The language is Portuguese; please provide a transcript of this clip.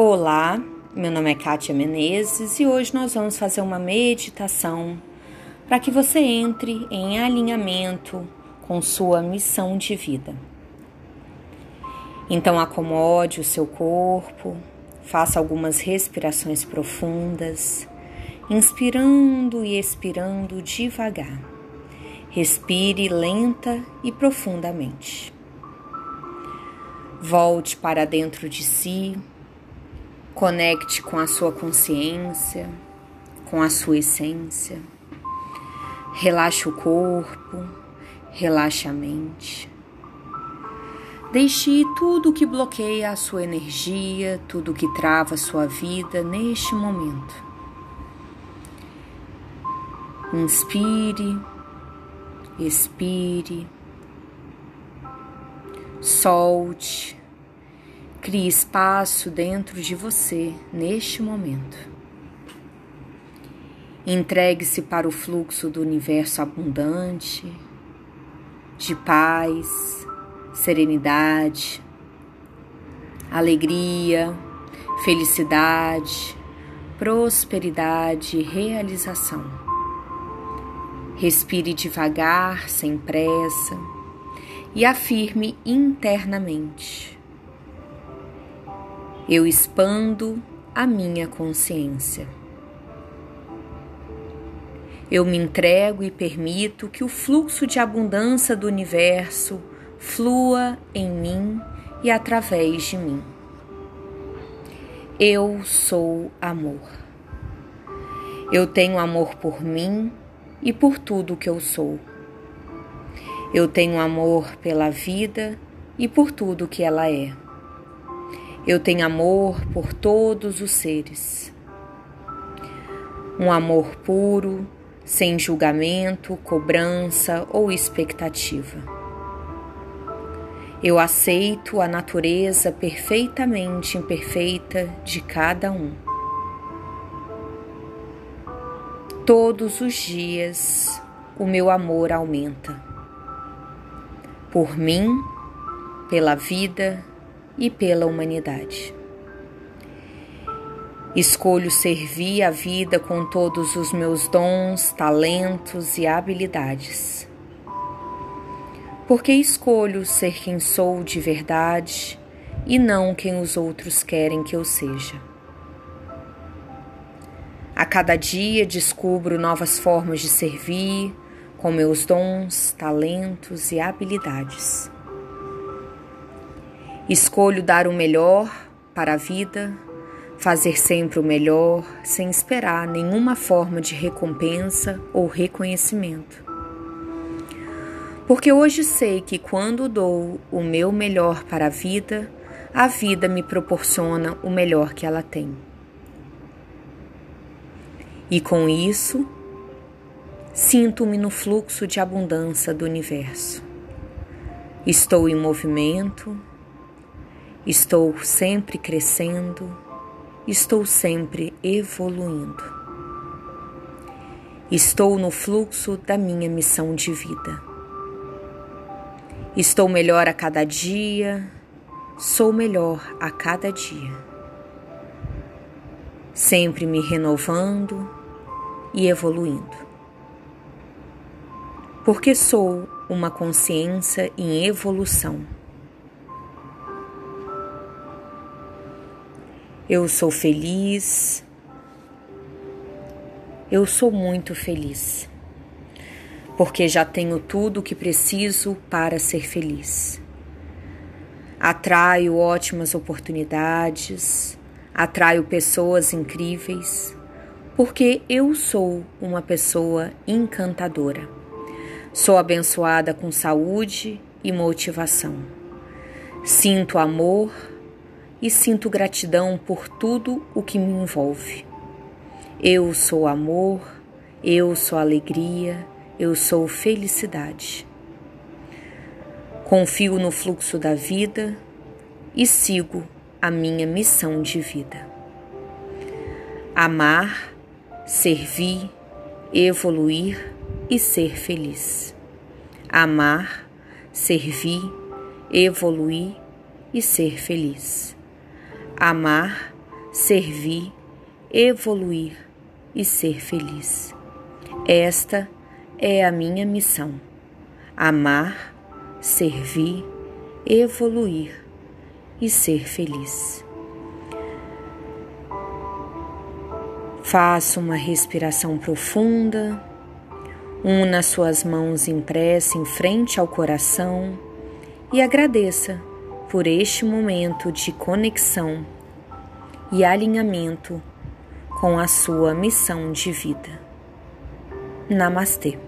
Olá, meu nome é Kátia Menezes e hoje nós vamos fazer uma meditação para que você entre em alinhamento com sua missão de vida. Então acomode o seu corpo, faça algumas respirações profundas, inspirando e expirando devagar. Respire lenta e profundamente. Volte para dentro de si Conecte com a sua consciência, com a sua essência. Relaxe o corpo, relaxe a mente. Deixe tudo que bloqueia a sua energia, tudo que trava a sua vida neste momento. Inspire, expire, solte Crie espaço dentro de você neste momento. Entregue-se para o fluxo do universo abundante, de paz, serenidade, alegria, felicidade, prosperidade e realização. Respire devagar, sem pressa, e afirme internamente eu expando a minha consciência. Eu me entrego e permito que o fluxo de abundância do universo flua em mim e através de mim. Eu sou amor. Eu tenho amor por mim e por tudo que eu sou. Eu tenho amor pela vida e por tudo que ela é. Eu tenho amor por todos os seres. Um amor puro, sem julgamento, cobrança ou expectativa. Eu aceito a natureza perfeitamente imperfeita de cada um. Todos os dias o meu amor aumenta. Por mim, pela vida e pela humanidade. Escolho servir a vida com todos os meus dons, talentos e habilidades. Porque escolho ser quem sou de verdade e não quem os outros querem que eu seja. A cada dia descubro novas formas de servir com meus dons, talentos e habilidades. Escolho dar o melhor para a vida, fazer sempre o melhor, sem esperar nenhuma forma de recompensa ou reconhecimento. Porque hoje sei que quando dou o meu melhor para a vida, a vida me proporciona o melhor que ela tem. E com isso, sinto-me no fluxo de abundância do universo. Estou em movimento, Estou sempre crescendo, estou sempre evoluindo. Estou no fluxo da minha missão de vida. Estou melhor a cada dia, sou melhor a cada dia. Sempre me renovando e evoluindo. Porque sou uma consciência em evolução Eu sou feliz. Eu sou muito feliz. Porque já tenho tudo o que preciso para ser feliz. Atraio ótimas oportunidades, atraio pessoas incríveis, porque eu sou uma pessoa encantadora. Sou abençoada com saúde e motivação. Sinto amor e sinto gratidão por tudo o que me envolve. Eu sou amor, eu sou alegria, eu sou felicidade. Confio no fluxo da vida e sigo a minha missão de vida. Amar, servir, evoluir e ser feliz. Amar, servir, evoluir e ser feliz amar, servir, evoluir e ser feliz. Esta é a minha missão: amar, servir, evoluir e ser feliz. Faça uma respiração profunda, una suas mãos em prece em frente ao coração e agradeça por este momento de conexão e alinhamento com a sua missão de vida. Namastê.